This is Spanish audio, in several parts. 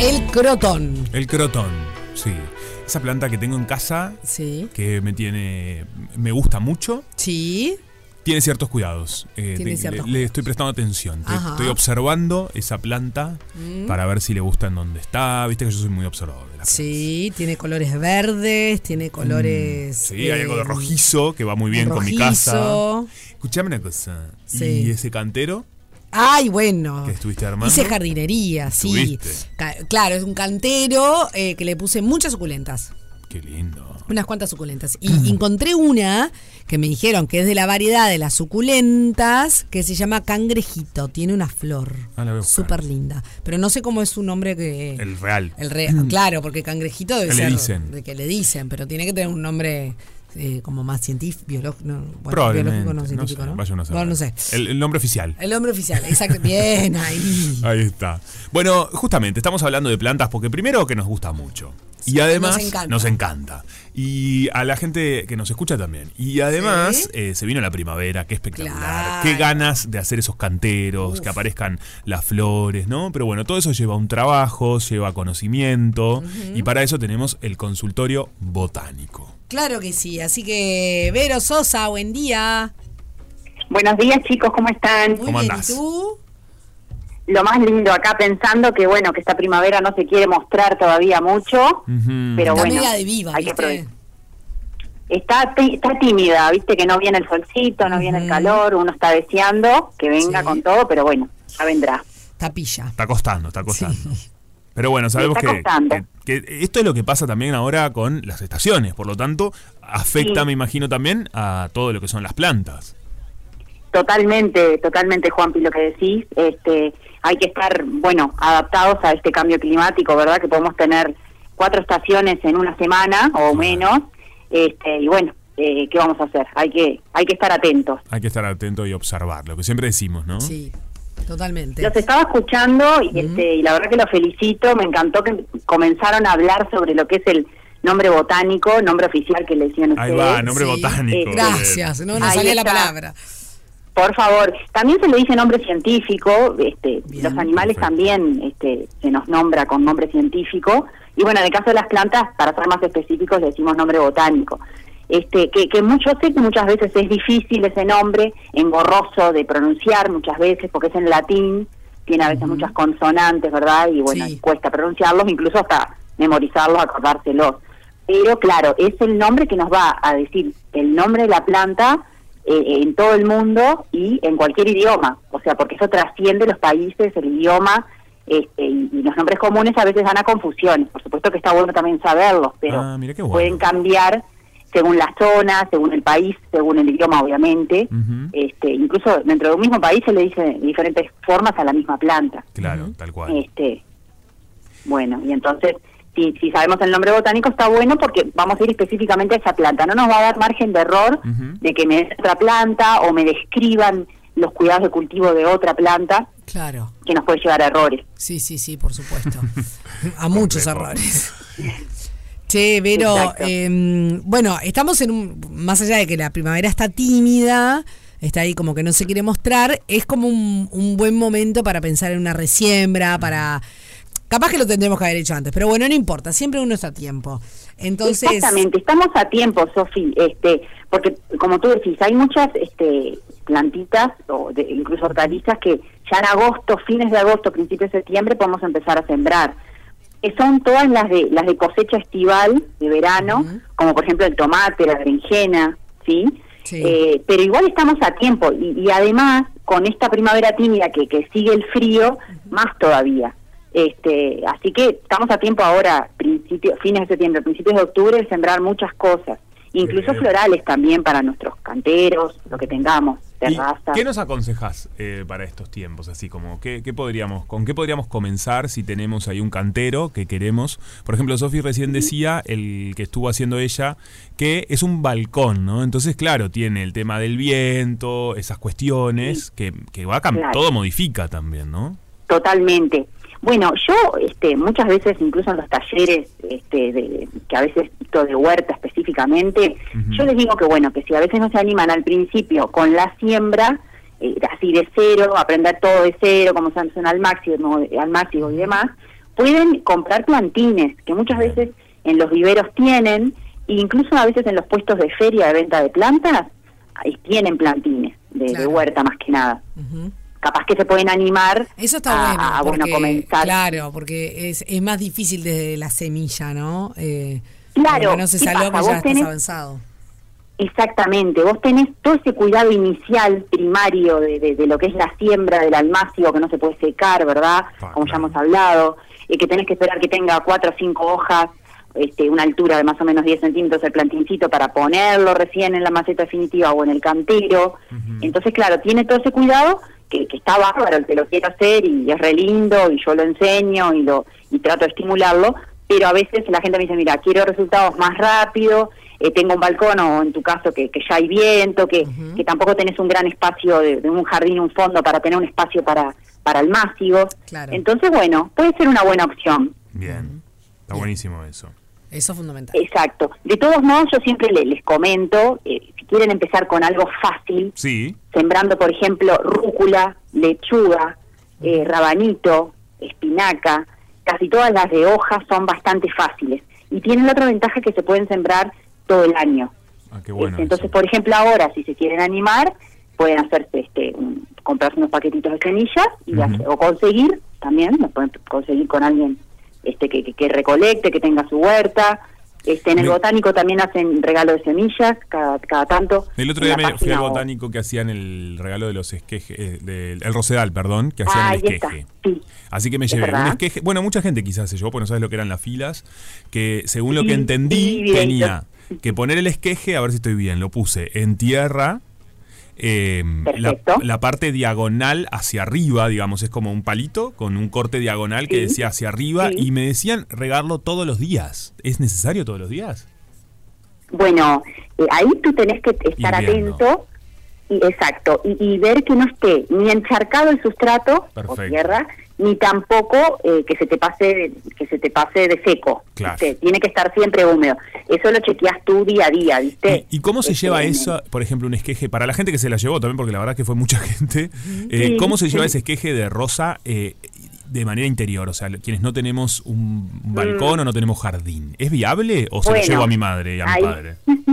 El crotón. El crotón, sí. Esa planta que tengo en casa, Sí. que me tiene. me gusta mucho. Sí. Tiene ciertos cuidados. Eh, Tiene te- ciertos le, le estoy prestando atención. Te- estoy observando esa planta Mm. para ver si le gusta en dónde está. Viste que yo soy muy observador de las Sí, tiene colores verdes, tiene colores. plantas. Sí, hay algo de eh, rojizo que va muy bien con mi casa. Escuchame una cosa. Sí. ¿Y ese cantero Ay, bueno. que estuviste armando? Hice jardinería, sí. Claro, es un cantero eh, que le puse muchas suculentas. Qué lindo. Unas cuantas suculentas. Y encontré una que me dijeron que es de la variedad de las suculentas, que se llama cangrejito. Tiene una flor. Ah. Súper linda. Pero no sé cómo es su nombre que. El real. El re- claro, porque cangrejito debe Que le ser dicen. de que le dicen, pero tiene que tener un nombre eh, como más científico, biológico, no, bueno, Probablemente. biológico no no científico, sé, ¿no? vaya. Bueno, no sé. El, el nombre oficial. El nombre oficial, exacto. Bien, ahí. Ahí está. Bueno, justamente estamos hablando de plantas porque primero que nos gusta mucho. Y además nos encanta. nos encanta. Y a la gente que nos escucha también. Y además Sí. eh, se vino la primavera, qué espectacular. Claro. Qué ganas de hacer esos canteros, que aparezcan las flores, ¿no? Pero bueno, todo eso lleva un trabajo, lleva conocimiento. Y para eso tenemos el consultorio botánico. Claro que sí. Así que, Vero Sosa, buen día. Buenos días chicos, ¿cómo están? Muy ¿Cómo bien, andás? ¿y tú? Lo más lindo acá pensando que bueno, que esta primavera no se quiere mostrar todavía mucho, Ujú. pero Está bueno, media de viva, hay que ¿viste? aprovechar. Está, está tímida, viste que no viene el solcito, no viene el calor, uno está deseando que venga Sí. con todo, pero bueno, ya vendrá. Tapilla. Está costando, está costando. Pero bueno, sabemos está que, costando. que- que esto es lo que pasa también ahora con las estaciones, por lo tanto, afecta, Sí. me imagino, también a todo lo que son las plantas. Totalmente, totalmente Juanpi lo que decís, este, hay que estar, bueno, adaptados a este cambio climático, ¿verdad? Que podemos tener cuatro estaciones en una semana o menos, este, y bueno, eh, ¿qué vamos a hacer? Hay que, hay que estar atentos. Hay que estar atento y observar, lo que siempre decimos, ¿no? Sí, totalmente. Los estaba escuchando y, este, y la verdad que los felicito, me encantó que comenzaron a hablar sobre lo que es el nombre botánico, nombre oficial que le decían Ahí ustedes. va, nombre Sí. botánico. Eh, Gracias, no Ahí salía la palabra. Por favor, también se le dice nombre científico, este, Bien, los animales perfecto. también este, se nos nombra con nombre científico, y bueno, en el caso de las plantas, para ser más específicos, le decimos nombre botánico. Este, que, que mucho, sé que muchas veces es difícil ese nombre, engorroso de pronunciar muchas veces, porque es en latín, tiene a veces muchas consonantes, ¿verdad? Y bueno, Sí. cuesta pronunciarlos, incluso hasta memorizarlos, acordárselos. Pero claro, es el nombre que nos va a decir el nombre de la planta eh, en todo el mundo y en cualquier idioma. O sea, porque eso trasciende los países, el idioma, este, y, y los nombres comunes a veces dan a confusiones. Por supuesto que está bueno también saberlos, pero Ah, bueno. pueden cambiar según la zona, según el país, según el idioma, obviamente. Este, incluso dentro de un mismo país se le dice diferentes formas a la misma planta. Claro, tal cual. Este, bueno, y entonces, si, si sabemos el nombre botánico está bueno porque vamos a ir específicamente a esa planta. No nos va a dar margen de error de que me den otra planta o me describan los cuidados de cultivo de otra planta Claro. que nos puede llevar a errores. Sí, sí, sí, por supuesto. A muchos errores. Che, Vero, eh, bueno, estamos en un, más allá de que la primavera está tímida, está ahí como que no se quiere mostrar, es como un, un buen momento para pensar en una resiembra, para... Capaz que lo tendremos que haber hecho antes, pero bueno, no importa, siempre uno está a tiempo. Entonces, Exactamente, estamos a tiempo, Sofi, este, porque como tú decís, hay muchas este, plantitas o de- incluso hortalizas que ya en agosto, fines de agosto, principios de septiembre podemos empezar a sembrar. Que son todas las de las de cosecha estival, de verano, como por ejemplo el tomate, la berenjena, ¿sí? Sí. Eh, pero igual estamos a tiempo y, y además con esta primavera tímida que, que sigue el frío, más todavía. Este, así que estamos a tiempo ahora, principio, fines de septiembre, principios de octubre, de sembrar muchas cosas, incluso Bien. florales también para nuestros canteros, lo que tengamos, ¿Y terrazas. ¿Qué nos aconsejas eh, para estos tiempos? Así como, ¿qué, qué podríamos, ¿con qué podríamos comenzar si tenemos ahí un cantero que queremos? Por ejemplo, Sofi recién decía, el que estuvo haciendo ella, que es un balcón, ¿no? Entonces, claro, tiene el tema del viento, esas cuestiones, que, que va a Claro. todo modifica también, ¿no? Totalmente. Bueno, yo este, muchas veces, incluso en los talleres, este, de, que a veces dicto de huerta específicamente, yo les digo que bueno, que si a veces no se animan al principio con la siembra, eh, así de cero, aprender todo de cero, como se hace al máximo, al máximo y demás, pueden comprar plantines, que muchas veces en los viveros tienen, e incluso a veces en los puestos de feria de venta de plantas, ahí tienen plantines de, de huerta más que nada. Capaz que se pueden animar Eso está a, bueno. a, bueno, comenzar. Claro, porque es, es más difícil desde la semilla, ¿no? Eh, Claro, es ¿qué algo pasa? que ya Vos estás tenés- avanzado. Exactamente, vos tenés todo ese cuidado inicial, primario, de, de- de lo que es la siembra del almacio, que no se puede secar, ¿verdad? Como ya hemos hablado, y que tenés que esperar que tenga cuatro o cinco hojas, este, una altura de más o menos 10 centímetros el plantincito para ponerlo recién en la maceta definitiva o en el cantero. Entonces, claro, tiene todo ese cuidado que, que está bárbaro, el que lo quiere hacer y es re lindo y yo lo enseño y, lo, y trato de estimularlo, pero a veces la gente me dice, mira, quiero resultados más rápido, eh, tengo un balcón o en tu caso que, que ya hay viento, que, que tampoco tenés un gran espacio de, de un jardín, un fondo para tener un espacio para, para almácigos. Claro. Entonces, bueno, puede ser una buena opción. Bien. Está buenísimo eso. Eso es fundamental. Exacto. De todos modos, yo siempre le- les comento, eh, si quieren empezar con algo fácil, Sí. sembrando, por ejemplo, rúcula, lechuga, eh, rabanito, espinaca, casi todas las de hojas son bastante fáciles. Y tienen la otra ventaja que se pueden sembrar todo el año. Ah, qué bueno. Este, entonces, eso. por ejemplo, ahora, si se quieren animar, pueden hacerse, este, un- comprarse unos paquetitos de semillas y hacer- o conseguir también, lo pueden conseguir con alguien este que, que, que recolecte, que tenga su huerta. Este, en el botánico también hacen regalo de semillas cada, cada tanto. El otro día me fui al o- botánico que hacían el regalo de los esquejes, eh, del el Rosedal, perdón, que hacían Ah, el esqueje. sí. Así que me llevé un esqueje. Bueno, mucha gente quizás se llevó, porque no sabes lo que eran las filas. Que según lo que entendí, sí, tenía que poner el esqueje, a ver si estoy bien, lo puse en tierra. Eh, la, la parte diagonal hacia arriba, digamos, es como un palito con un corte diagonal que Sí, decía hacia arriba. sí. Y me decían regarlo todos los días. ¿Es necesario todos los días? Bueno, eh, ahí tú tenés que estar atento, y, exacto, y, y ver que no esté ni encharcado el sustrato Perfecto. o tierra, ni tampoco eh, que se te pase que se te pase de seco. Claro. ¿viste? Tiene que estar siempre húmedo. Eso lo chequeas tú día a día, ¿viste? ¿Y, y cómo se Este, lleva eso, por ejemplo, un esqueje? Para la gente que se la llevó también, porque la verdad que fue mucha gente. eh, Sí, ¿Cómo se lleva ese esqueje de rosa eh, de manera interior? O sea, quienes no tenemos un balcón o no tenemos jardín. ¿Es viable o se lo Mm. Llevo a mi madre y a mi padre?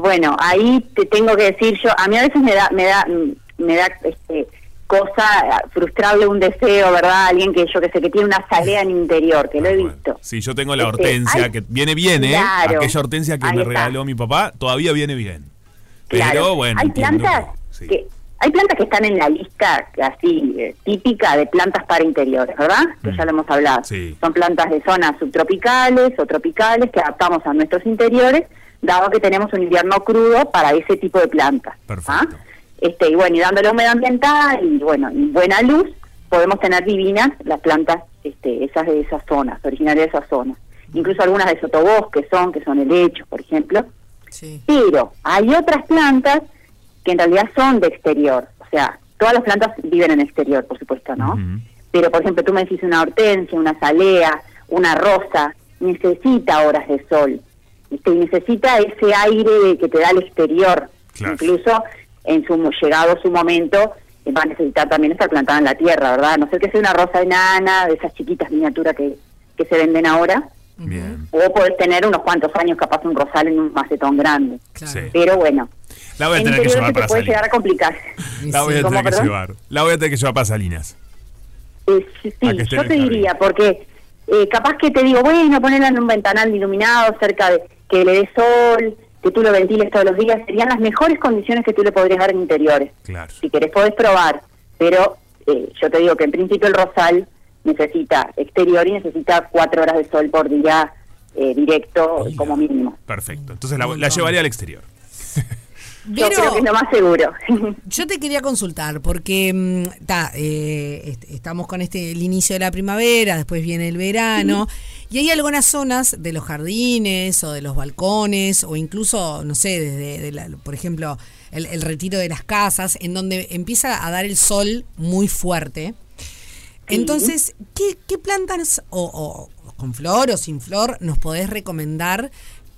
Bueno, ahí te tengo que decir yo, a mí a veces me da, me da, mm, me da este, cosa frustrable un deseo, ¿verdad? Alguien que yo que sé que tiene una salea en interior, que lo he Bueno, visto. Sí, yo tengo la Este, hortensia, que viene bien, ¿eh? Claro, Aquella hortensia que me está. regaló mi papá, todavía viene bien. Claro. Pero bueno, hay plantas que- sí. que hay plantas que están en la lista así eh, típica de plantas para interiores, ¿verdad? Que Mm. ya lo hemos hablado. Sí. Son plantas de zonas subtropicales o tropicales que adaptamos a nuestros interiores, dado que tenemos un invierno crudo para ese tipo de plantas. Perfecto. ¿ah? Este y bueno, y dándole humedad ambiental y bueno, y buena luz, podemos tener divinas las plantas este esas de esas zonas, originarias de esas zonas. Incluso algunas de sotobosque son, que son helechos, por ejemplo, Sí. pero hay otras plantas que en realidad son de exterior. O sea, todas las plantas viven en exterior, por supuesto, ¿no? Pero, por ejemplo, tú me decís una hortensia, una salea, una rosa, necesita horas de sol. ¿viste? Y necesita ese aire que te da el exterior. Claro. Incluso en su llegado su momento eh, va a necesitar también estar plantada en la tierra, ¿verdad? A No ser que sea una rosa enana, de esas chiquitas miniaturas que, que se venden ahora. Bien. O podés tener unos cuantos años capaz un rosal en un macetón grande. Claro. Sí. Pero bueno, La voy a en tener que llevar para puede llegar a complicar. La voy a ¿Cómo, tener que perdón? llevar. La voy a tener que llevar para Salinas. Eh, sí, yo te diría, porque eh, capaz que te digo, bueno, ponerla en un ventanal iluminado cerca de que le dé sol, que tú lo ventiles todos los días, serían las mejores condiciones que tú le podrías dar en interiores. Claro. Si querés podés probar, pero eh, yo te digo que en principio el rosal necesita exterior y necesita cuatro horas de sol por día eh, directo Mira. como mínimo. Perfecto. Entonces la, la llevaría al exterior. Yo Vero, creo que es lo más seguro. Yo te quería consultar porque mm, ta, eh, est- estamos con este el inicio de la primavera, después viene el verano y hay algunas zonas de los jardines o de los balcones o incluso no sé desde de la- por ejemplo el, el retiro de las casas en donde empieza a dar el sol muy fuerte. Entonces, ¿qué, qué plantas o, o con flor o sin flor nos podés recomendar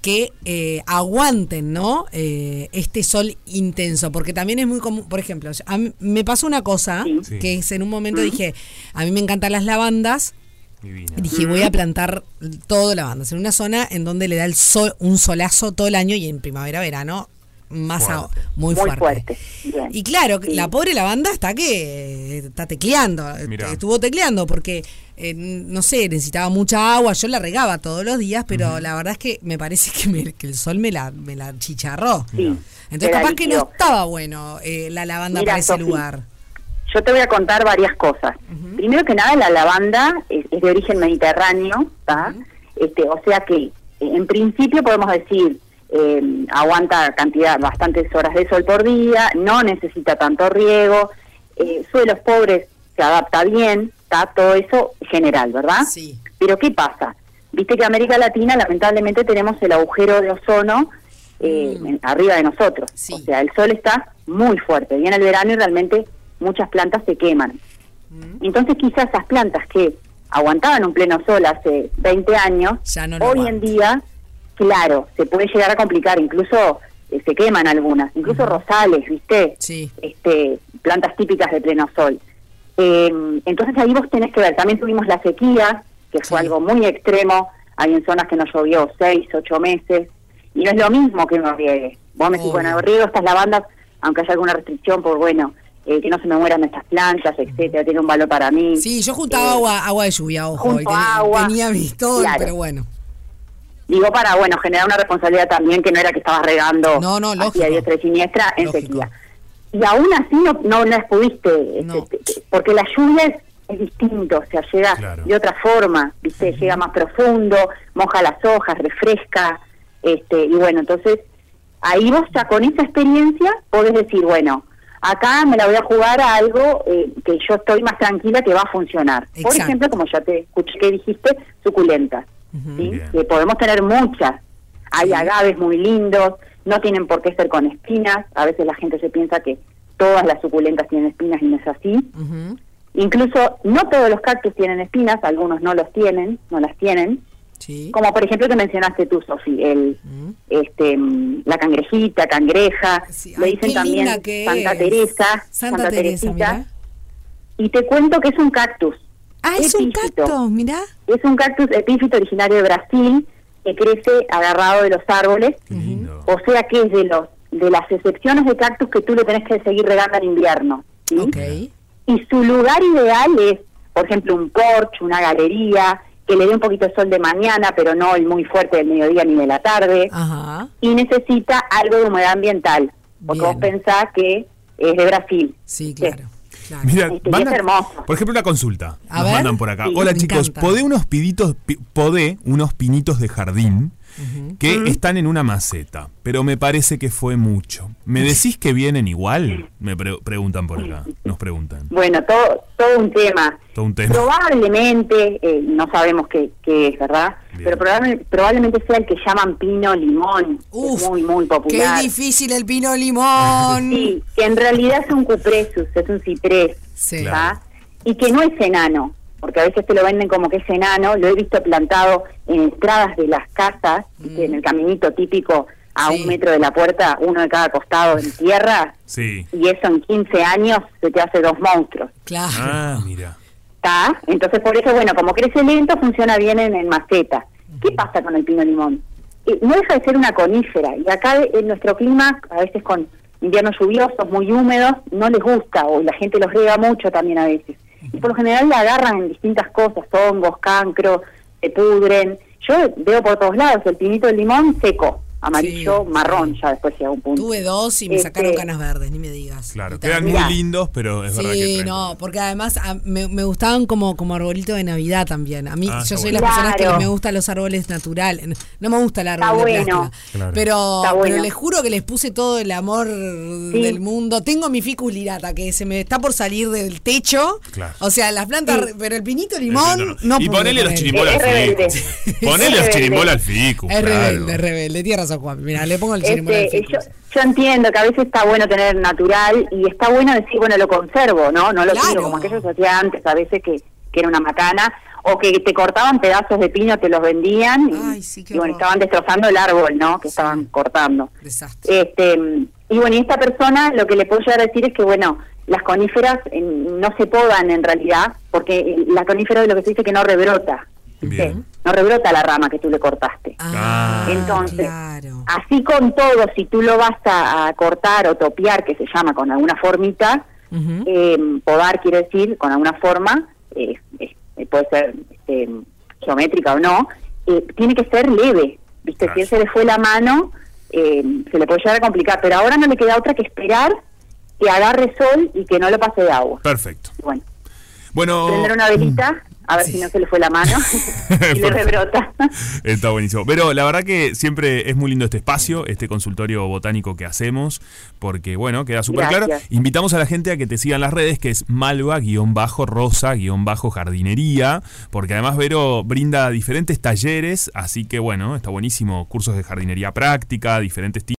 que eh, aguanten, ¿no? Eh, este sol intenso, porque también es muy común, por ejemplo, a mí- me pasó una cosa Sí. Que es en un momento dije, a mí me encantan las lavandas, Divina. Dije, voy a plantar todo lavanda. En una zona en donde le da el sol, un solazo todo el año y en primavera, verano, más a- Fuerte. muy, Muy fuerte. fuerte, bien. Y claro, Sí. la pobre lavanda está que está tecleando, Mirá. estuvo tecleando porque, eh, no sé, necesitaba mucha agua, yo la regaba todos los días, pero la verdad es que me parece que, me- que el sol me la, me la chicharró. Sí, Entonces la capaz que no estaba bueno eh, la lavanda Mira, para ese lugar. Yo te voy a contar varias cosas. Primero que nada, la lavanda es, es de origen mediterráneo, este, o sea que eh, en principio podemos decir eh, aguanta cantidad, bastantes horas de sol por día, no necesita tanto riego, eh, suelos pobres se adapta bien, está todo eso general, ¿verdad? Sí. Pero ¿qué pasa? Viste que América Latina lamentablemente tenemos el agujero de ozono eh, en- arriba de nosotros. Sí. O sea, el sol está muy fuerte. Viene el verano y realmente muchas plantas se queman. Entonces quizás esas plantas que aguantaban un pleno sol hace 20 años, no hoy en día, claro, se puede llegar a complicar, incluso eh, se queman algunas, incluso rosales, ¿viste? Sí. Este, plantas típicas de pleno sol. Eh, entonces ahí vos tenés que ver, también tuvimos la sequía, que fue Sí. algo muy extremo, hay en zonas que no llovió seis, ocho meses, y no es lo mismo que uno riegue. Vos me decís, bueno, riego estas lavandas, aunque haya alguna restricción por, bueno, eh, que no se me mueran estas plantas, etcétera, tiene un valor para mí. Sí, yo juntaba Eh, agua, agua de lluvia, ojo, y agua, tenía mis todo, claro. pero bueno. Digo para, bueno, generar una responsabilidad también que no era que estabas regando No, no, hacia diestra y siniestra en Lógico. sequía. Y aún así no, no las pudiste, No. este, porque la lluvia es, es distinto, o sea, llega Claro. de otra forma, ¿viste? Llega más profundo, moja las hojas, refresca, este y bueno, entonces ahí vos ya con esa experiencia podés decir, bueno, acá me la voy a jugar a algo eh, que yo estoy más tranquila que va a funcionar. Por ejemplo, como ya te escuché que dijiste, suculentas. ¿Sí? Que podemos tener muchas. Hay agaves muy lindos, no tienen por qué ser con espinas. A veces la gente se piensa que todas las suculentas tienen espinas y no es así. Ujú. Incluso no todos los cactus tienen espinas, algunos no los tienen, no las tienen. Sí. Como por ejemplo que mencionaste tú, Sofi, el, Mm. este, mm, la cangrejita, cangreja, Sí, le dicen también Santa es. Teresa, Santa, Teresa, mirá. Y te cuento que es un cactus. Ah, es un cactus, mirá. Es un cactus epífito originario de Brasil que crece agarrado de los árboles. Qué lindo. O sea que es de los de las excepciones de cactus que tú le tenés que seguir regando en invierno. Y su lugar ideal es, por ejemplo, un porche, una galería, que le dé un poquito de sol de mañana, pero no el muy fuerte del mediodía ni de la tarde. Ajá. Y necesita algo de humedad ambiental, porque Bien. vos pensás que es de Brasil. Sí, claro. Claro. Mira, van a- por ejemplo, una consulta. A Nos ver. mandan por acá. Sí, Hola chicos, encanta. podé unos piditos, pi- podé unos pinitos de jardín que están en una maceta, pero me parece que fue mucho. ¿Me decís que vienen igual? Me pre- preguntan por acá, nos preguntan. Bueno, todo, todo un tema. Todo un tema. Probablemente, eh, no sabemos qué, qué es, ¿verdad? Bien. Pero probable- probablemente sea el que llaman pino limón, que Uf, es muy, muy Qué popular. difícil el pino limón. Sí, que en realidad es un cupresus, es un ciprés, Sí. Claro. ¿ah? Y que no es enano, porque a veces te lo venden como que es enano, lo he visto plantado en entradas de las casas, en el caminito típico a Mm. Sí. un metro de la puerta, uno de cada costado en tierra, Sí. y eso en 15 años se te hace dos monstruos. Claro. Ah, mira. ¿Está? Entonces, por eso, bueno, como crece lento, funciona bien en, en maceta. ¿Qué pasa con el pino limón? Eh, no deja de ser una conífera, y acá en nuestro clima, a veces con inviernos lluviosos, muy húmedos, no les gusta, o la gente los riega mucho también a veces. Y por lo general la agarran en distintas cosas, hongos, cancro, se pudren. Yo veo por todos lados el pinito de limón seco, amarillo, Sí, marrón, ya después llega un punto. Tuve dos y me Este- sacaron canas verdes, ni me digas. Claro, quedan muy lindos, pero es verdad que Sí, no, porque además a- me, me gustaban como, como arbolito de Navidad también. A mí, Ah, yo soy bueno. las personas que me gustan los árboles naturales. No me gusta el árbol Está de bueno. Claro. Pero, Está bueno. pero les juro que les puse todo el amor del mundo. Tengo mi ficus lirata que se me está por salir del techo. Claro. O sea, las plantas, Sí. pero el pinito limón No, no, no. no y ponele los chirimbolas al rebelde. ficu. Ponele los chirimbolas al ficu. Es rebelde, es rebelde. Tienes razón, Juan. Mira, le pongo el chirimbolo al Este, yo, yo entiendo que a veces está bueno tener natural y está bueno decir, bueno, lo conservo, ¿no? No lo Claro. tiro, como aquello se hacía antes, a veces que, que era una macana, o que te cortaban pedazos de pino, te los vendían y, Ay, sí, qué y bueno, estaban destrozando el árbol, ¿no? Que estaban cortando. Desastre. Este, Y bueno, y esta persona lo que le puedo llegar a decir es que, bueno, las coníferas eh, no se podan en realidad, porque la conífera de lo que se dice que no rebrota. No rebrota la rama que tú le cortaste. Ah, Entonces, claro. Así con todo, si tú lo vas a, a cortar o topiar, que se llama con alguna formita, eh, podar quiere decir con alguna forma, eh, eh, puede ser este, geométrica o no, eh, tiene que ser leve, ¿viste? Claro. Si él se le fue la mano, eh, se le puede llegar a complicar, pero ahora no le queda otra que esperar que agarre sol y que no lo pase de agua. Perfecto. Bueno, Bueno, prender una velita, a ver si no se le fue la mano y le rebrota. Está buenísimo. Pero la verdad que siempre es muy lindo este espacio, este consultorio botánico que hacemos, porque bueno, queda súper claro. Invitamos a la gente a que te sigan las redes, que es malva-rosa-jardinería, porque además Vero brinda diferentes talleres, así que bueno, está buenísimo, cursos de jardinería práctica, diferentes tipos.